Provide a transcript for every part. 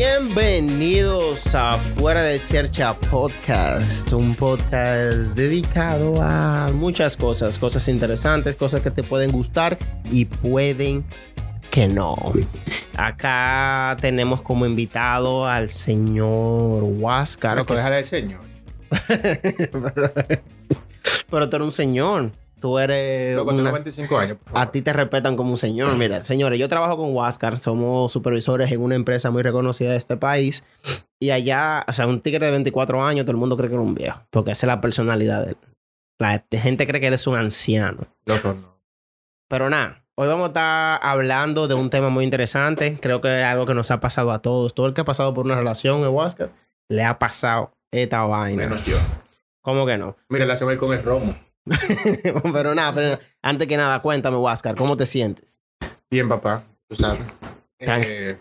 Bienvenidos a Fuera de Chercha Podcast, un podcast dedicado a muchas cosas, cosas interesantes, cosas que te pueden gustar y pueden que no. Acá tenemos como invitado al señor Huáscar. Claro, que deja de señor. Pero tú eres un señor. Tú eres. Loco, tengo una- 25 años. A ti te respetan como un señor. Mira, señores, yo trabajo con Huáscar, somos supervisores en una empresa muy reconocida de este país. Y allá, o sea, un tigre de 24 años, todo el mundo cree que es un viejo, porque esa es la personalidad de él. La gente cree que él es un anciano. Loco, no. Pero nada, hoy vamos a estar hablando de un tema muy interesante. Creo que es algo que nos ha pasado a todos. Todo el que ha pasado por una relación en Huáscar le ha pasado esta vaina. Menos yo. ¿Cómo que no? Mira, la se con el romo. pero nada, pero antes que nada, cuéntame, Huáscar, ¿cómo te sientes? Bien, papá. Tú sabes. Eh,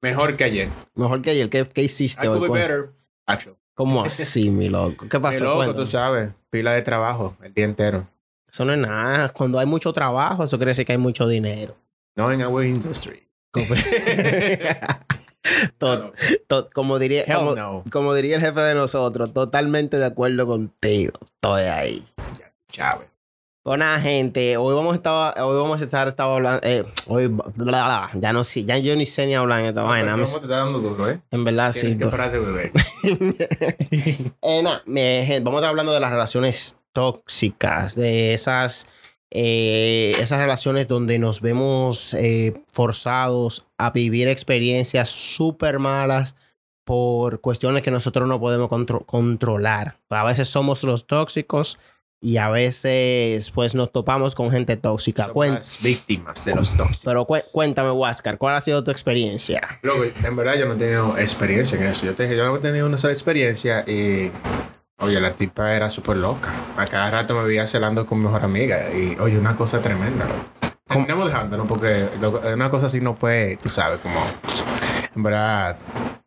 mejor que ayer. Mejor que ayer, ¿qué, qué I hiciste could hoy? be Cuéntame. better. Actually. ¿Cómo así, mi loco? ¿Qué Mi pasó? loco, Cuéntame. tú sabes. Pila de trabajo el día entero. Eso no es nada. Cuando hay mucho trabajo, eso quiere decir que hay mucho dinero. No en our industry. Como, diría, Hell como, no. como diría el jefe de nosotros, totalmente de acuerdo contigo. Estoy ahí. Chávez. Pues nada, gente, hoy vamos a estar, hoy vamos a estar, estaba hablando, eh, hoy, bla, bla, bla, ya no sé, ya yo ni sé ni hablar en esta vaina. El me- romo te está dando duro, ¿eh? En verdad, Tienes sí. que parar de beber. Eh, nada, me- gente, vamos a estar hablando de las relaciones tóxicas, de esas, eh, esas relaciones donde nos vemos eh, forzados a vivir experiencias súper malas por cuestiones que nosotros no podemos contro- controlar. A veces somos los tóxicos y a veces pues nos topamos con gente tóxica. Somos las víctimas de los tóxicos. pero cué- cuéntame, Huáscar, ¿cuál ha sido tu experiencia? En verdad yo no he tenido experiencia en eso. Yo te dije, yo no he tenido una sola experiencia y... Oye, la tipa era súper loca. A cada rato me veía celando con mi mejor amiga. Y, oye, una cosa tremenda, loco. Terminamos dejándonos porque una cosa así no puede, tú sabes, como... En verdad,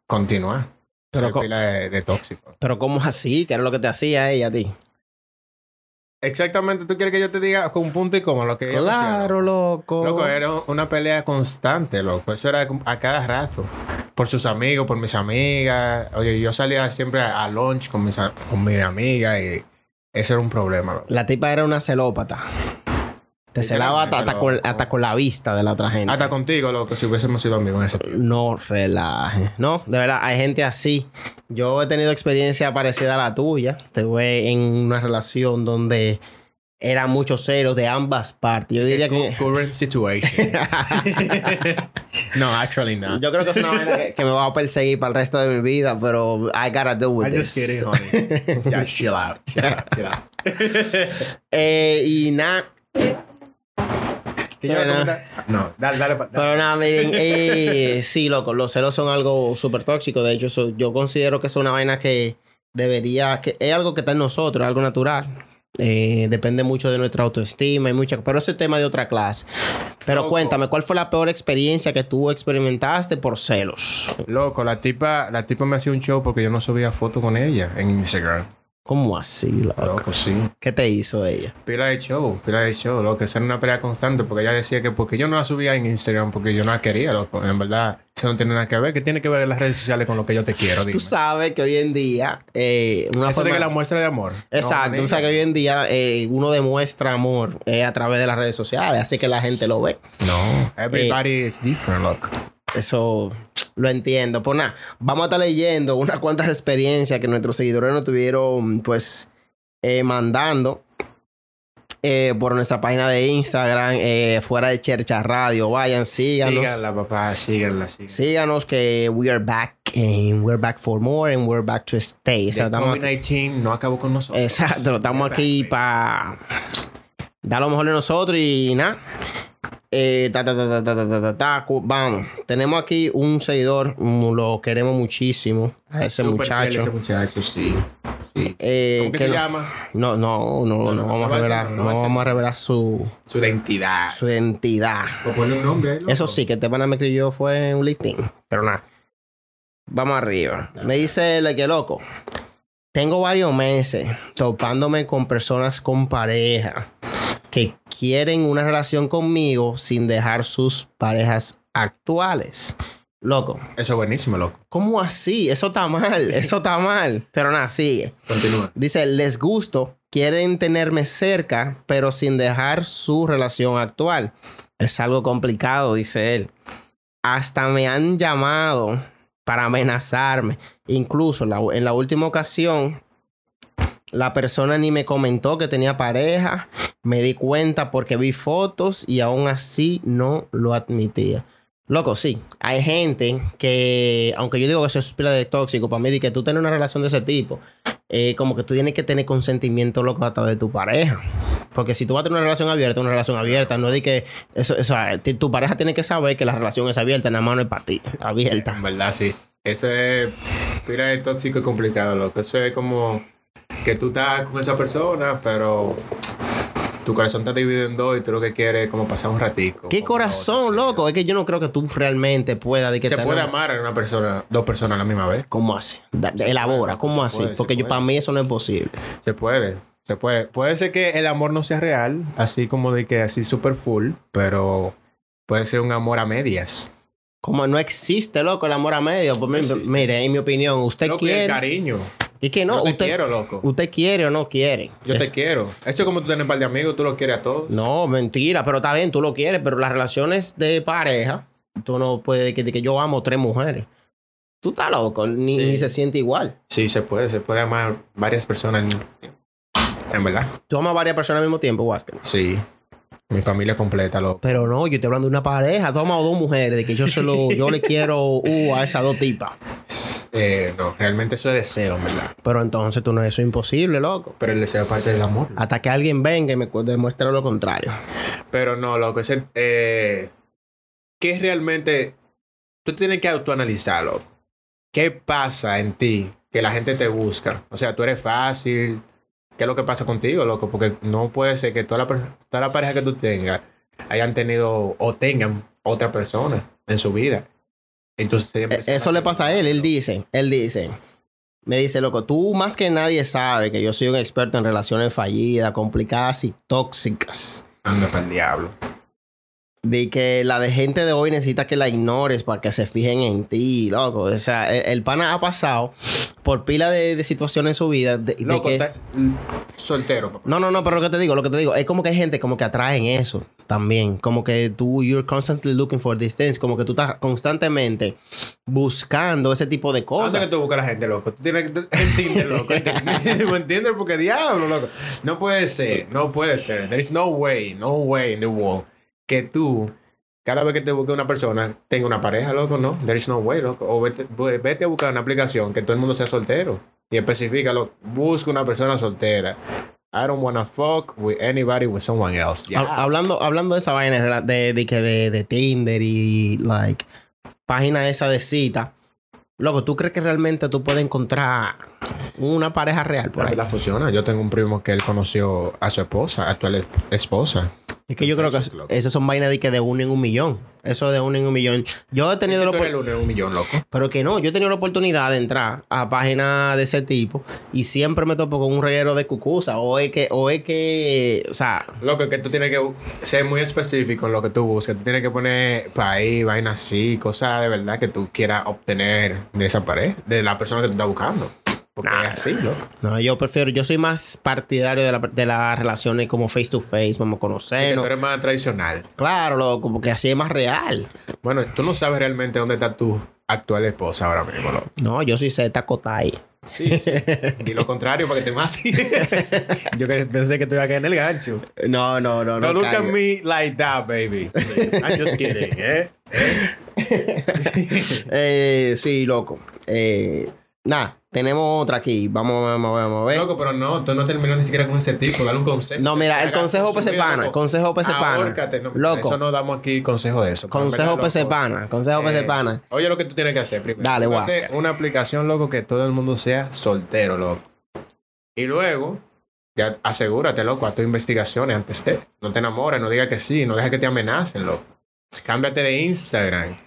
continuar. Pero Soy pila de, de tóxico. Pero ¿cómo es así? ¿Qué era lo que te hacía ella a ti? Exactamente, ¿tú quieres que yo te diga con punto y coma lo que Claro, loco. Loco, era una pelea constante, loco. Eso era a cada rato. Por sus amigos, por mis amigas. Oye, yo salía siempre a, lunch con mis, con mis amigas y eso era un problema, loco. La tipa era una celópata. Te celaba hasta, hasta con, hasta con la vista de la otra gente. Hasta contigo, loco, si hubiésemos sido amigos en ese tiempo. No relaje. No, de verdad, hay gente así. Yo he tenido experiencia parecida a la tuya. Estuve en una relación donde eran muchos celos de ambas partes. Yo diría que... Current situation. no, actually not. Yo creo que es una vaina que, que me va a perseguir para el resto de mi vida, pero I gotta do with I'm this. just kidding, honey. Yeah, chill out. Chill out, chill out. Eh, y nada, No, dale, dale. Pero nada, miren, eh, sí, loco, los celos son algo súper tóxico. De hecho, yo considero que es una vaina que debería, que es algo que está en nosotros, algo natural. Eh, depende mucho de nuestra autoestima y mucha, pero ese es tema de otra clase. Pero Loco. cuéntame, ¿cuál fue la peor experiencia que tú experimentaste por celos? Loco, la tipa, la tipa me hacía un show porque yo no subía fotos con ella en Instagram. ¿Cómo así, loco? Loco, sí. ¿Qué te hizo ella? Pila de show, pila de show, loco. Esa era una pelea constante porque ella decía que porque yo no la subía en Instagram, porque yo no la quería, loco. En verdad, eso no tiene nada que ver. ¿Qué tiene que ver en las redes sociales con lo que yo te quiero? Dime. Tú sabes que hoy en día, eh, una Eso de forma- que la muestra de amor. Exacto, No, tú sabes que hoy en día eh, uno demuestra amor eh, a través de las redes sociales, así que la gente lo ve. No, everybody is different, loco. Eso lo entiendo. Pues nada, vamos a estar leyendo unas cuantas experiencias que nuestros seguidores nos tuvieron, pues, eh, mandando eh, por nuestra página de Instagram, eh, fuera de Chercha Radio. Vayan, síganos. Síganla, papá, síganla, síganla. Síganos que we are back and we're back for more and we're back to stay. O sea, El estamos aquí- COVID-19 no acabó con nosotros. Exacto, estamos aquí para dar lo mejor de nosotros y nada. Vamos, tenemos aquí un seguidor, lo queremos muchísimo. A ese Super muchacho. Ese muchacho, sí. Eh, ¿Cómo que se llama? No, no, no, no, no vamos, a revelar, no, vamos a revelar su, su identidad. Su identidad. Pues un nombre Eso sí, que este pana me escribió fue un listing. Pero nada. Vamos arriba. Me dice el que loco. Tengo varios meses topándome con personas con pareja que quieren una relación conmigo sin dejar sus parejas actuales. Loco. Eso es buenísimo, loco. ¿Cómo así? Eso está mal. Eso está mal. Pero nada, sigue. Continúa. Dice, les gusto, quieren tenerme cerca, pero sin dejar su relación actual. Es algo complicado, dice él. Hasta me han llamado para amenazarme. Incluso la- en la última ocasión, la persona ni me comentó que tenía pareja. Me di cuenta porque vi fotos y aún así no lo admitía. Loco, sí. Hay gente que, aunque yo digo que eso es pila de tóxico, para mí, de que tú tienes una relación de ese tipo, eh, como que tú tienes que tener consentimiento, loco, hasta de tu pareja. Porque si tú vas a tener una relación abierta, una relación abierta, no es de que eso, eso, tu pareja tiene que saber que la relación es abierta, nada más no es para ti, abierta. En verdad, sí. Eso es. Mira, de tóxico y complicado, loco. Eso es como que tú estás con esa persona, pero tu corazón está dividido en dos y tú lo que quieres es como pasar un ratico. ¿Qué corazón, loco? Es que yo no creo que tú realmente puedas de que Se te- puede amar a una persona, dos personas a la misma vez. ¿Cómo así? Da- elabora, ¿cómo así? puede, Porque yo, puede. para mí eso no es posible. Se puede, se puede. Puede ser que el amor no sea real, así como de que así super full, pero puede ser un amor a medias. Como no existe, loco, el amor a medio. Pues, mire, en mi opinión, usted Loco, el quiere. cariño. Y que no, Yo te usted, quiero, loco. usted quiere o no quiere. Yo Es- te quiero. Eso es como tú tienes un par de amigos, tú los quieres a todos. No, mentira, pero está bien, tú lo quieres, pero las relaciones de pareja, tú no puedes decir que, que yo amo tres mujeres. Tú estás loco, ni, Sí. ni se siente igual. Sí, se puede, se puede amar varias personas en, en verdad. Tú amas a varias personas al mismo tiempo, Wasker. Sí. Mi familia completa, loco. Pero no, yo estoy hablando de una pareja. Tú amas a dos mujeres, de que yo se lo, yo le quiero uh, a esas dos tipas. Eh, no, realmente eso es deseo, verdad. Pero entonces tú no, eso es imposible, loco. Pero el deseo es parte del amor. Hasta que alguien venga y me demuestre lo contrario. Pero no, loco, ese, eh, ¿qué es realmente? Tú tienes que autoanalizarlo. ¿Qué pasa en ti que la gente te busca? O sea, tú eres fácil. ¿Qué es lo que pasa contigo, loco? Porque no puede ser que toda la, toda la pareja que tú tengas hayan tenido o tengan otra persona en su vida. Entonces, Eh, Eso le pasa a él. Él dice, él dice, me dice, loco, tú más que nadie sabe que yo soy un experto en relaciones fallidas, complicadas y tóxicas. Anda para el diablo. De que la de gente de hoy necesita que la ignores para que se fijen en ti, loco. O sea, el, el pana ha pasado por pila de, de situaciones en su vida. De, que- soltero, papá. No, no, no, pero lo que te digo, lo que te digo, es como que hay gente como que atraen eso también. Como que tú, you're constantly looking for these things. Como que tú estás constantemente buscando ese tipo de No sé cosas. que tú buscas a la gente, loco. Tú tienes que entender, loco. ¿Me entiendes? Porque diablo, loco. No puede ser, no puede ser. There is no way, no way in the world que tú, cada vez que te busque una persona, tenga una pareja, loco, no. There is no way, loco. O vete, vete a buscar una aplicación que todo el mundo sea soltero. Y especifícalo. Busca una persona soltera. I don't wanna fuck with anybody with someone else. Ya. Ha- Hablando, hablando de esa vaina de, de, de, de Tinder y like página esa de cita. Loco, ¿tú crees que realmente tú puedes encontrar una pareja real por La ahí? verdad funciona. Yo tengo un primo que él conoció a su esposa, actual es- esposa. Es que yo creo que esas son vainas de que de uno en un millón. Eso de uno en un millón. Yo he tenido la tú eres opor- el uno en un millón, loco. Pero que no, yo he tenido la oportunidad de entrar a páginas de ese tipo y siempre me topo con un reguero de cucusa. O es que, o es que, o sea, Loco, es que tú tienes que ser muy específico en lo que tú buscas. Tú tienes que poner país, vaina así, cosas de verdad que tú quieras obtener de esa pared, de la persona que tú estás buscando. Porque Nah. es así, loco. no, yo prefiero, yo soy más partidario de, la- de las relaciones como face to face, vamos a conocernos. tú eres más tradicional. Claro, loco, porque así es más real. Bueno, tú no sabes realmente dónde está tu actual esposa ahora mismo, loco. No, yo soy Z Kotai. Sí, sí. Y lo contrario para que te mate. Yo pensé que te iba a caer en el gancho. No, no, no, No, no. look at me like that, baby. Please. I'm just kidding, ¿eh? Eh, sí, loco. Eh, nada, tenemos otra aquí. Vamos, vamos, vamos a ver. Loco, pero no, tú no terminas ni siquiera con ese tipo. Dale un consejo. No, mira, el consejo consumir, pesepana, loco. consejo pesepana. Ahórcate, no, Loco. Eso no damos aquí consejo de eso. Consejo loco, pesepana, consejo eh, pesepana. Oye, lo que tú tienes que hacer primero. Dale, Huáscar. Una aplicación, loco, que todo el mundo sea soltero, loco. Y luego, ya asegúrate, loco, a tus investigaciones antes de. No te enamores, no digas que sí, no dejes que te amenacen, loco. Cámbiate de Instagram.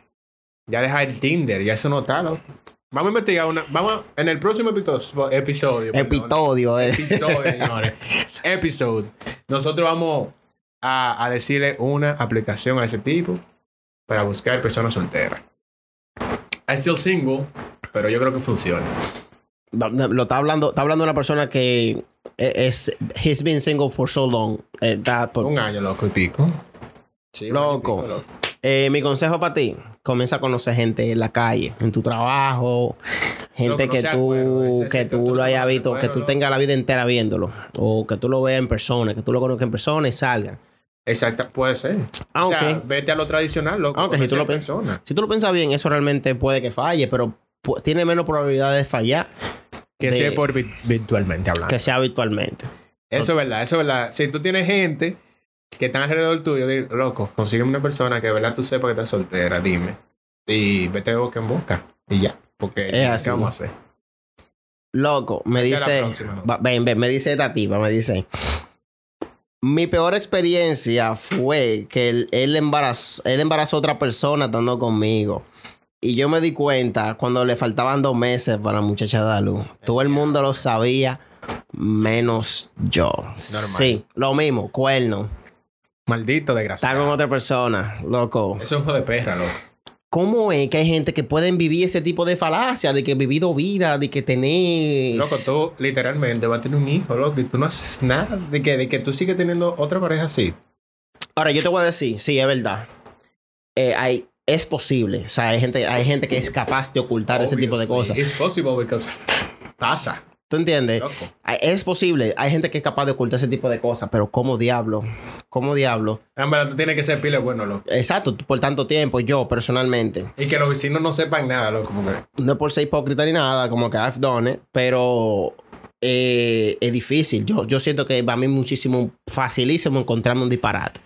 Ya deja el Tinder, ya eso no está, loco. Vamos a investigar una. Vamos a- en el próximo episodio. Episodio. perdón. Epitodio, eh. Episodio, señores. Episode. Nosotros vamos a, a decirle una aplicación a ese tipo para buscar personas solteras. I still single, pero yo creo que funciona. Lo está hablando, está hablando una persona que e, es, he's been single for so long. Eh, Un año, loco, y pico. Sí, loco. Eh, mi consejo para ti, comienza a conocer gente en la calle, en tu trabajo, gente que tú, que tú lo hayas visto, que tú tengas la vida entera viéndolo, o que tú lo veas en persona, que tú lo conozcas en persona y salgan. Exacto, puede ser. O sea, vete a lo tradicional, loco. Aunque si tú, lo si tú lo piensas bien, eso realmente puede que falle, pero tiene menos probabilidad de fallar. Que sea por virtualmente hablando. Que sea virtualmente. Eso es verdad, eso es verdad. Si tú tienes gente que está alrededor tuyo, loco, consígueme una persona que de verdad tú sepas que está soltera, dime. Y vete de boca en boca. Y ya. Porque es ¿qué vamos a hacer? Loco, me dice. ven, ven, me dice esta tipa, me dice. Mi peor experiencia fue que él, él, embarazó, él embarazó a otra persona estando conmigo. Y yo me di cuenta cuando le faltaban dos meses para la muchacha de luz. Todo el mundo lo sabía, menos yo. Sí, lo mismo, cuerno. Maldito desgraciado. Está con otra persona, loco. Eso es un hijo de perra, loco. ¿Cómo es que hay gente que pueden vivir ese tipo de falacia de que he vivido vida, de que tenés... Loco, tú literalmente vas a tener un hijo, loco, y tú no haces nada de que, de que tú sigues teniendo otra pareja así. Ahora, yo te voy a decir, sí, es verdad. Eh, hay, es posible. O sea, hay gente, hay gente que es capaz de ocultar ese tipo de cosas. Es posible porque pasa. ¿Tú entiendes? Es posible. Hay gente que es capaz de ocultar ese tipo de cosas, pero ¿cómo diablo? ¿Cómo diablo? En verdad, tú tienes que ser pile bueno, loco. Exacto, por tanto tiempo, yo personalmente. Y que los vecinos no sepan nada, loco. No por ser hipócrita ni nada, como que I've done it, pero eh, es difícil. Yo, yo siento que para mí es muchísimo facilísimo encontrarme un disparate.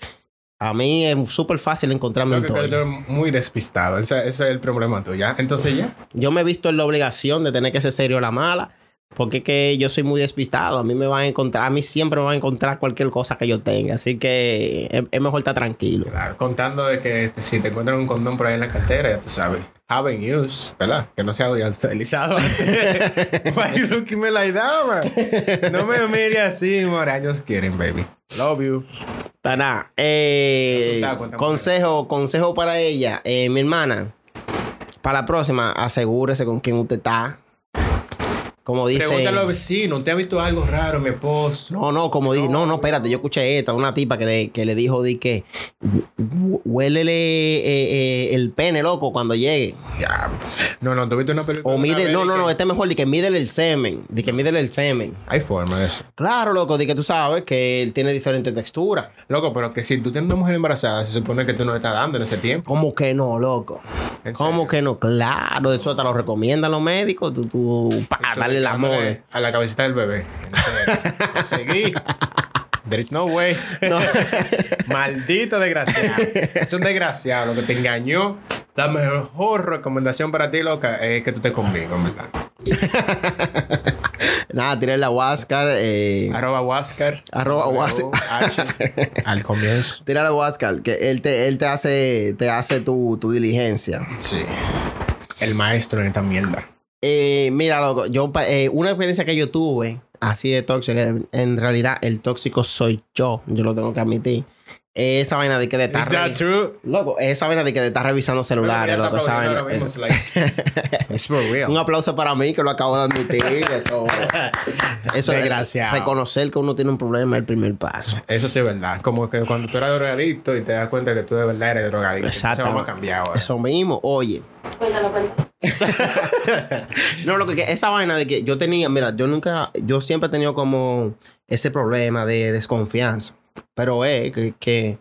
A mí es súper fácil encontrarme un Estoy muy despistado. Ese, ese, es el problema tuyo. ¿ya? Entonces ya. Yo me he visto en la obligación de tener que ser serio a la mala. Porque es que yo soy muy despistado. A mí me van a encontrar, a mí siempre me van a encontrar cualquier cosa que yo tenga. Así que es, mejor estar tranquilo. Claro, contando de que este, si te encuentran un condón por ahí en la cartera, ya tú sabes. Haven't used, ¿verdad? Que no sea utilizado. Why you looking me like that, man? No me mire así, moraños quieren, baby. Love you. Para eh, consejo, consejo para ella. Eh, mi hermana, para la próxima, asegúrese con quién usted está. Como dice. Pregúntale a los vecinos, ¿te ha visto algo raro, mi esposo? No, no, como dice, no, no, espérate, yo escuché esta, una tipa que le, que le dijo di que huélele eh, eh, el pene, loco, cuando llegue. Ya. No, no, tú viste una película. O mide, no, no, no, este es mejor, di que mídele el semen, di que mídele el semen. Hay forma de eso. Claro, loco, di que tú sabes que él tiene diferentes texturas. Loco, pero que si tú tienes una mujer embarazada, se supone que tú no le estás dando en ese tiempo. ¿Cómo que no, loco? ¿Cómo que no? Claro, eso te lo recomiendan los médicos, tú, tú, para la moda. A la cabecita del bebé. Seguí. There is no way. Maldito desgraciado. Es un desgraciado lo que te engañó. La mejor recomendación para ti, loca, es que tú estés conmigo, en verdad. Nada, tira la Huáscar. Eh, arroba Huáscar. Arroba Huáscar. Al comienzo. Tira la Huáscar, que él te, él te hace, te hace tu, tu diligencia. Sí. El maestro en esta mierda. Eh, mira, loco, yo, eh, una experiencia que yo tuve así de tóxico, en realidad el tóxico soy yo, yo lo tengo que admitir. Esa vaina de que de estar. Loco, esa vaina de que de estar revisando celulares, loco. Esa vaina. Un aplauso para mí que lo acabo de admitir. Eso, eso es gracia. Reconocer que uno tiene un problema es el primer paso. Eso sí es verdad. Como que cuando tú eras drogadicto y te das cuenta que tú de verdad eres drogadicto. Exacto. Eso ha cambiado. Eso mismo. Oye. Cuéntalo, cuéntalo. no, lo que esa vaina de que yo tenía, mira, yo nunca, yo siempre he tenido como ese problema de desconfianza. Pero es que,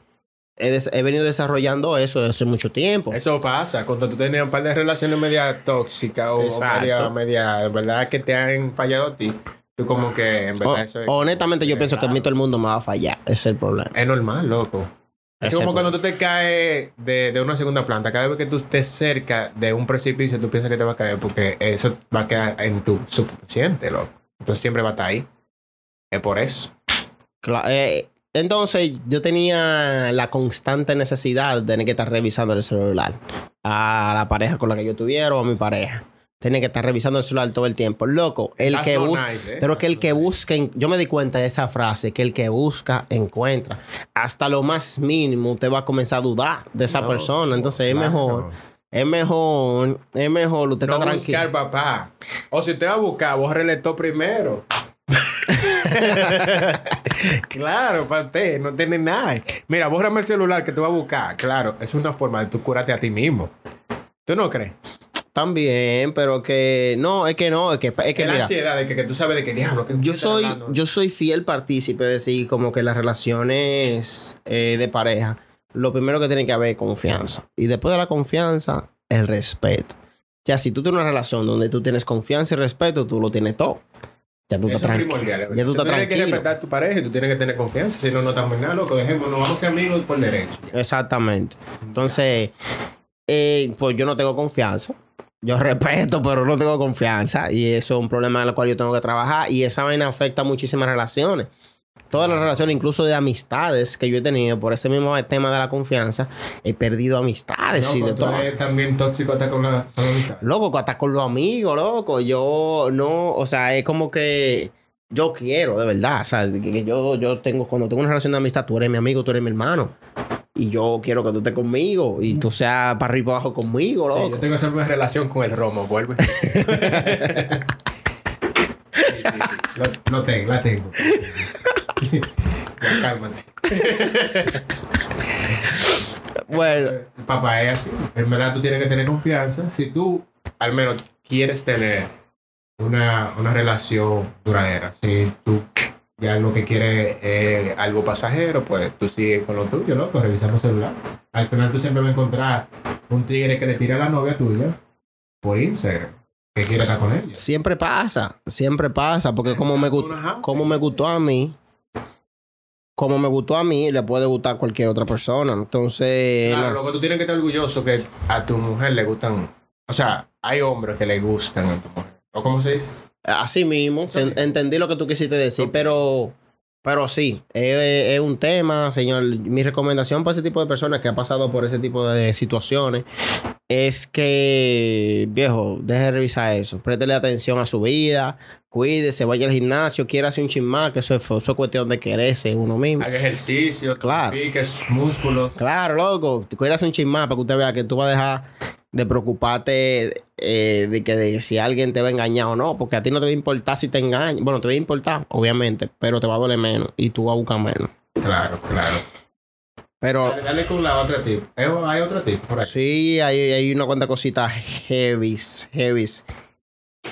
he, venido desarrollando eso desde hace mucho tiempo. Eso pasa cuando tú tenías un par de relaciones media tóxicas o, media, media, ¿verdad? Que te han fallado a ti. Tú como que en verdad eso Honestamente yo pienso que a mí todo el mundo me va a fallar. Ese es el problema. Es normal, loco. Es como cuando tú te caes de, una segunda planta. Cada vez que tú estés cerca de un precipicio, tú piensas que te va a caer porque eso va a quedar en tu subconsciente, loco. Entonces siempre va a estar ahí. Es por eso. Eh, entonces yo tenía la constante necesidad de tener que estar revisando el celular a la pareja con la que yo tuviera o a mi pareja. Tiene que estar revisando el celular todo el tiempo. Loco, el que busca. ¿eh? Pero que el que busca. Yo me di cuenta de esa frase: que el que busca, encuentra. Hasta lo más mínimo, te va a comenzar a dudar de esa persona. Entonces es mejor Es mejor, es mejor, usted No está tranquilo. buscar, papá. O si usted va a buscar, bórrele todo primero. claro, para usted, no tiene nada. Mira, bórrame el celular que te va a buscar. Claro, es una forma de tú curarte a ti mismo. ¿Tú no crees? También, pero que no, es que no, es que, es que la mira, ansiedad de que, que tú sabes de qué diablo. que yo soy, hablando. yo soy fiel partícipe de decir como que las relaciones eh, de pareja, lo primero que tiene que haber es confianza. Y después de la confianza, el respeto. Ya si tú tienes una relación donde tú tienes confianza y respeto, tú lo tienes todo. Ya tú Eso estás es tranquilo. Ya tú estás tienes que respetar a tu pareja y tú tienes que tener confianza. Si no, no estamos en nada, loco. Dejemos, nos vamos a ser amigos por derecho. Exactamente. Entonces, eh, pues yo no tengo confianza. Yo respeto, pero no tengo confianza. Y eso es un problema en el cual yo tengo que trabajar. Y esa vaina afecta a muchísimas relaciones. Todas las relaciones, incluso de amistades que yo he tenido, por ese mismo tema de la confianza, he perdido amistades y de tú todo. eres también tóxico hasta con la, con la amistad. Loco, hasta con los amigos, loco. Yo no, o sea, es como que yo quiero, de verdad. O sea, que yo, yo tengo, cuando tengo una relación de amistad, tú eres mi amigo, tú eres mi hermano. Y yo quiero que tú estés conmigo y tú seas para arriba y para abajo conmigo, Sí, loco. yo tengo esa misma relación con el romo, vuelve. Sí, sí, sí. Lo, lo tengo, la tengo. ya, cálmate. Bueno, El papá es así. En verdad, tú tienes que tener confianza. Si tú, al menos, quieres tener una, una relación duradera, si tú ya lo que quieres es algo pasajero, pues tú sigues con lo tuyo, loco, revisando celular. Al final, tú siempre vas a encontrar un tigre que le tira a la novia tuya por Instagram, que quiere estar con ella. siempre pasa, siempre pasa, porque como me, como me gustó a mí, como me gustó a mí, le puede gustar a cualquier otra persona. Entonces, Claro, no. lo que tú tienes que estar orgulloso que a tu mujer le gustan. O sea, hay hombres que le gustan a tu mujer. ¿O cómo se dice? Así mismo, Sí. en- entendí lo que tú quisiste decir, pero, pero sí, es, es un tema, señor. Mi recomendación para ese tipo de personas que ha pasado por ese tipo de situaciones es que, viejo, deje de revisar eso, préstele atención a su vida, cuídese, vaya al gimnasio, quiera hacer un chismá, que eso es, eso es cuestión de quererse uno mismo. Haga ejercicio, Claro. sus músculos. Claro, loco, cuídase un chismá para que usted vea que tú vas a dejar de preocuparte eh, de que de si alguien te va a engañar o no, porque a ti no te va a importar si te engaña. Bueno, te va a importar, obviamente, pero te va a doler menos y tú vas a buscar menos. Claro, claro. Pero Dale, dale con la otra tip. Hay otro tip por ahí. sí, hay, hay una cuanta cositas heavies, heavies,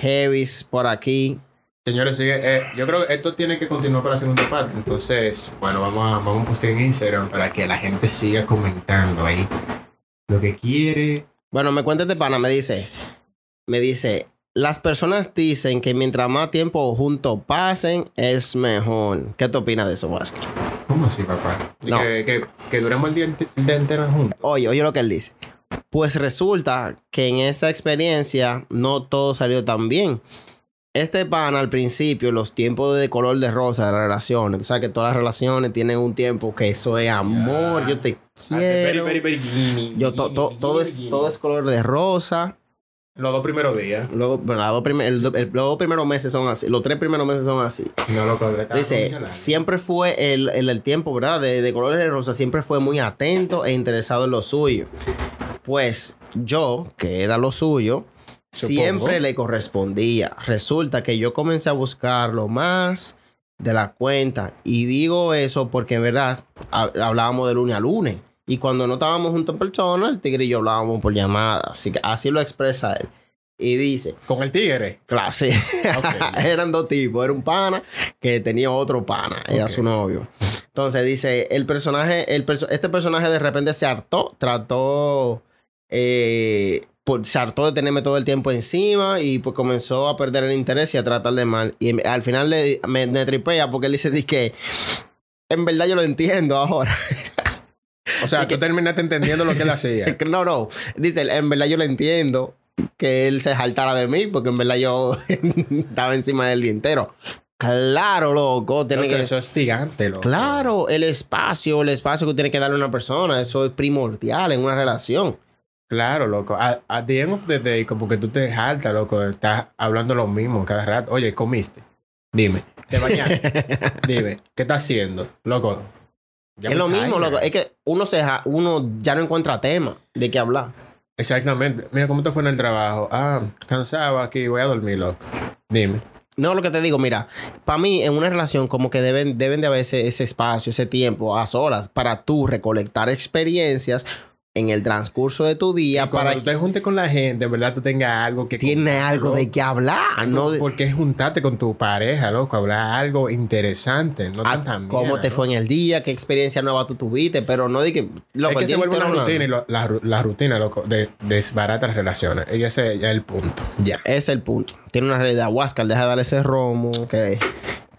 heavies por aquí. Señores, sigue. eh, yo creo que esto tiene que continuar para la segunda parte. Entonces, bueno, vamos a, vamos a postear en Instagram para que la gente siga comentando ahí lo que quiere. Bueno, me cuenta este pana, me dice, me dice, las personas dicen que mientras más tiempo juntos pasen, es mejor. ¿Qué te opinas de eso, Vázquez? ¿Cómo así, papá? No. Que, que, que duremos el día, el día entero juntos. Oye, oye lo que él dice. Pues resulta que en esa experiencia no todo salió tan bien. Este pan al principio, los tiempos de color de rosa de las relaciones, tú sabes que todas las relaciones tienen un tiempo que eso es amor, yo te quiero. Yo to- to- todo, es, todo es color de rosa. Los dos primeros días. Luego, bueno, los dos primer- el- el- los dos primeros meses son así. Los tres primeros meses son así. No, loco, le estaba Dice, siempre fue el, el, el tiempo, ¿verdad? De, de colores de rosa, siempre fue muy atento e interesado en lo suyo. Pues yo, que era lo suyo, Supongo. siempre le correspondía. Resulta que yo comencé a buscarlo más de la cuenta. Y digo eso porque en verdad ha- hablábamos de lunes a lunes. Y cuando no estábamos juntos en persona, el tigre y yo hablábamos por llamada. Así que así lo expresa él. Y dice, Con el tigre. Claro, sí. Eran dos tipos. Era un pana que tenía otro pana. Era su novio. Entonces dice, el personaje, el perso- este personaje de repente se hartó, trató, eh, por- se hartó de tenerme todo el tiempo encima y pues comenzó a perder el interés y a tratar de mal. Y al final le, me, me tripea porque él dice di que en verdad yo lo entiendo ahora. O sea, tú terminaste entendiendo lo que él hacía. Que no, no. Dice, en verdad yo lo entiendo que él se jaltara de mí porque en verdad yo estaba encima del día entero. Claro, loco. Tiene que... Eso es gigante, loco. Claro, el espacio, el espacio que tiene que darle a una persona, eso es primordial en una relación. Claro, loco. At, at the end of the day, como que tú te jaltas, loco. Estás hablando lo mismo cada rato. Oye, ¿comiste? Dime. ¿Te bañaste? Dime. ¿Qué estás haciendo? Loco. ya es lo mismo, loco. Es que uno, se ja- uno ya no encuentra tema de qué hablar. Exactamente. Mira, ¿cómo te fue en el trabajo? Ah, cansado aquí, voy a dormir, loco. Dime. No, lo que te digo, mira, para mí en una relación como que deben, deben de haber ese, ese espacio, ese tiempo a solas para tú recolectar experiencias en el transcurso de tu día cuando para tú te juntes con la gente, en verdad tú tengas algo que... tiene algo loco. de qué hablar, ¿no? De- Porque es juntarte con tu pareja, loco. Hablar algo interesante, no a tanta cómo mierda, te ¿no? fue en el día, qué experiencia nueva tú tuviste, pero no de que... loco, es que se vuelve una rutina y lo- la, ru- la rutina, loco, de, desbarata las relaciones. Y ese ya es el punto. Ya. Es el punto. Tiene una realidad. Huáscar, deja de darle ese romo. Que...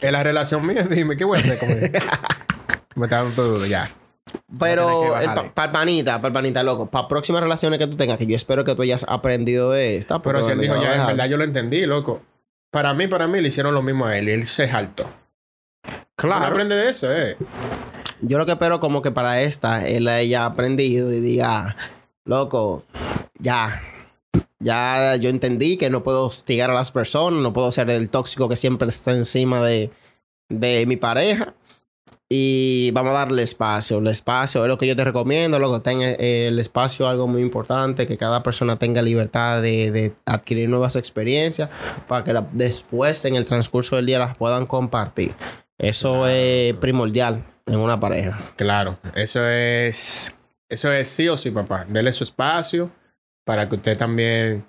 En la relación mía, dime, ¿qué voy a hacer con él? Me está dando todo ya. Pero para panita, para panita, loco. Para próximas relaciones que tú tengas, que yo espero que tú hayas aprendido de esta. Pero porque si él dijo, ya, en verdad yo lo entendí, loco. Para mí, para mí, le hicieron lo mismo a él y él se jaltó. Uno Claro. aprende de eso, eh. Yo lo que espero como que para esta él haya aprendido y diga, loco, ya. Ya yo entendí que no puedo hostigar a las personas, no puedo ser el tóxico que siempre está encima de, de mi pareja. Y vamos a darle espacio. El espacio es lo que yo te recomiendo, loco. Tenga eh, el espacio algo muy importante, que cada persona tenga libertad de, adquirir nuevas experiencias para que después en el transcurso del día las puedan compartir. Eso es primordial en una pareja. Claro, eso es, eso es sí o sí, papá. Dele su espacio para que usted también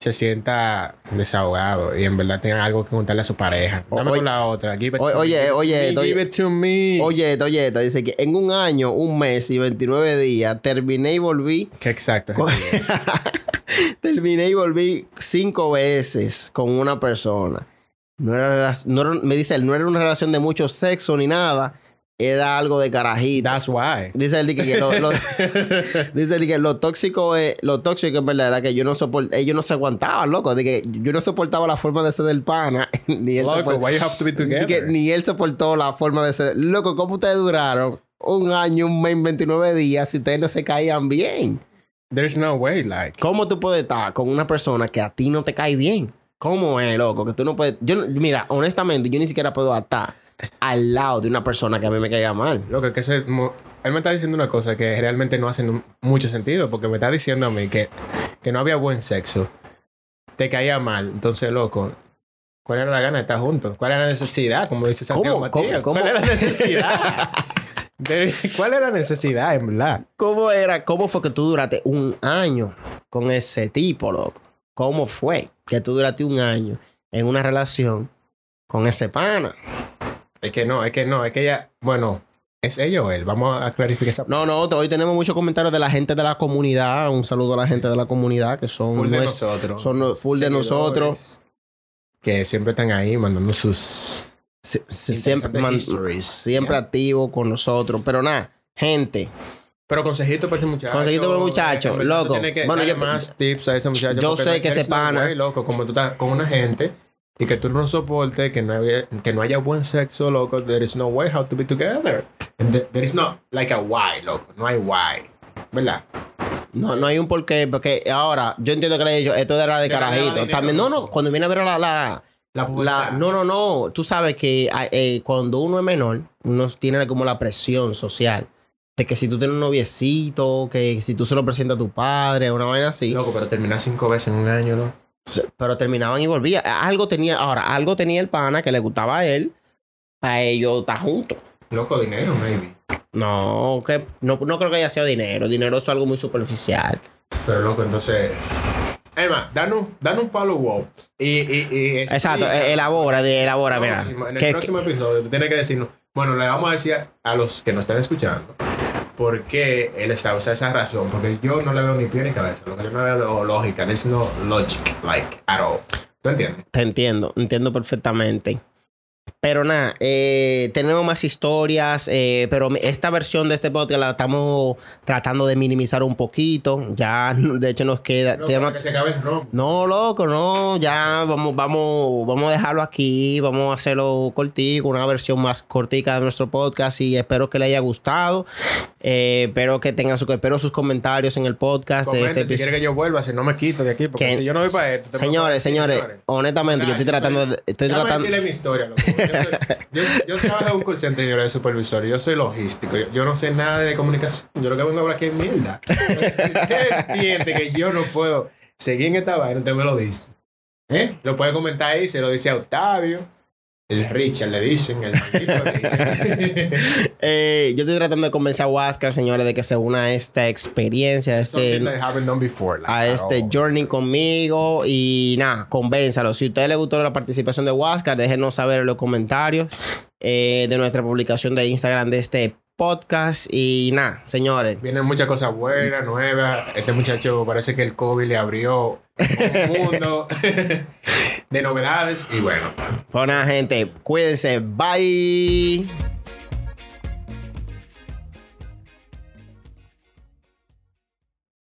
se sienta desahogado y en verdad tenga algo que contarle a su pareja. Dame oye- con la otra. Give it to oye, me, oye, give it to me. Oye, oye, dice que en un año, un mes y 29 días terminé y volví. Qué exacto. con- terminé y volví cinco veces con una persona. No era, no era- me dice él, no era una relación de mucho sexo ni nada. Era algo de carajita. That's why. Dice él di que, lo, lo- dice di que lo tóxico es, lo tóxico en verdad era que yo no soport, ellos no se aguantaban, loco. De que yo no soportaba la forma de ser del pana. ni él Loco, soport- why you have to be que together? ni él soportó la forma de ser. Loco, ¿cómo ustedes duraron un año, un mes, 29 días si ustedes no se caían bien? There's no way, like. ¿Cómo tú puedes estar con una persona que a ti no te cae bien? ¿Cómo es, loco? Que tú no puedes. Yo, mira, honestamente, yo ni siquiera puedo estar al lado de una persona que a mí me caiga mal. Loco, que mo- él me está diciendo una cosa que realmente no hace mucho sentido porque me está diciendo a mí que, que no había buen sexo. Te caía mal. Entonces, loco, ¿cuál era la gana de estar juntos? ¿Cuál era la necesidad? Como dice Santiago ¿Cómo? Matías. ¿Cómo? ¿Cuál era la necesidad? De- ¿Cuál era la necesidad, en verdad? ¿Cómo era? ¿Cómo fue que tú duraste un año con ese tipo, loco? ¿Cómo fue que tú duraste un año en una relación con ese pana? Es que no, es que no, es que ella, bueno, es ella o él. Vamos a clarificar esa No, no, hoy tenemos muchos comentarios de la gente de la comunidad. Un saludo a la gente de la comunidad que son, full de nosotros. son full de nosotros. Que siempre están ahí mandando sus. Si- si- siempre, man- histories. siempre Yeah. activo con nosotros. Pero nada, gente, Pero consejito para ese muchacho. Consejito para el muchacho, Eh, loco. que Bueno, yo- más tips a ese muchacho. yo sé que no pana- loco, como tú estás con una gente y que tú no soportes, que no, haya, que no haya buen sexo, loco, there is no way how to be together. There is no like a why, loco. No hay why. ¿Verdad? no, no hay un porqué. Porque ahora, yo entiendo que le he dicho, esto era de carajito. dinero, También, no, no, cuando viene a ver la, la, La no, no, no. Tú sabes que ah, eh, cuando uno es menor, uno tiene como la presión social. De que si tú tienes un noviecito, que si tú se lo presentas a tu padre, una vaina así. Loco, pero terminar cinco veces en un año, ¿no? Pero terminaban y volvían. Algo tenía, ahora, algo tenía el pana que le gustaba a él. Para ellos estar juntos. Loco, dinero, maybe. No, que no, no creo que haya sido dinero. Dinero es algo muy superficial. Pero loco, entonces. Emma, danos un, danos un follow-up. Y, y, y Exacto, explica- eh, elabora, de, elabora, mira. en el Que- próximo episodio tú tienes que decirnos, bueno, le vamos a decir a los que nos están escuchando por qué él sea, esa razón, porque yo no le veo ni pie ni cabeza, lo que yo no veo lógica, there's no logic, like, at all. ¿Tú entiendes? Te entiendo, entiendo perfectamente. Pero nada, eh, tenemos más historias, eh, pero esta versión de este podcast la estamos tratando de minimizar un poquito. Ya, de hecho, nos queda. No, tenemos- para que se acabe el ron. No, loco, no, ya vamos, vamos, vamos a dejarlo aquí, vamos a hacerlo cortico, una versión más cortica de nuestro podcast y espero que le haya gustado. Eh, espero que tengan su, espero sus comentarios en el podcast de este si quiere que yo vuelva, si no me quito de aquí, porque Que- si yo no voy para esto. Señores, señores, honestamente, yo estoy tratando soy- de, estoy tratando, decirle mi historia, loco. Yo, trabajo en un call center y yo era supervisor. Yo soy logístico. Yo, no sé nada de comunicación. Yo lo que vengo a hablar aquí es mierda. Usted entiende que yo no puedo seguir en esta vaina. Usted me lo dice. ¿Eh? Lo puede comentar ahí. Se lo dice a Octavio. El Richard le dicen, el eh, yo estoy tratando de convencer a Huáscar, señores, de que se una a esta experiencia, a este, a este journey conmigo. Y nada, convénzalo. Si a usted le gustó la participación de Huáscar, déjenos saber en los comentarios eh, de nuestra publicación de Instagram de este podcast. Y nada, señores. Vienen muchas cosas buenas, nuevas. Este muchacho parece que el COVID le abrió un mundo de novedades. Y bueno. Pues gente, cuídense. Bye.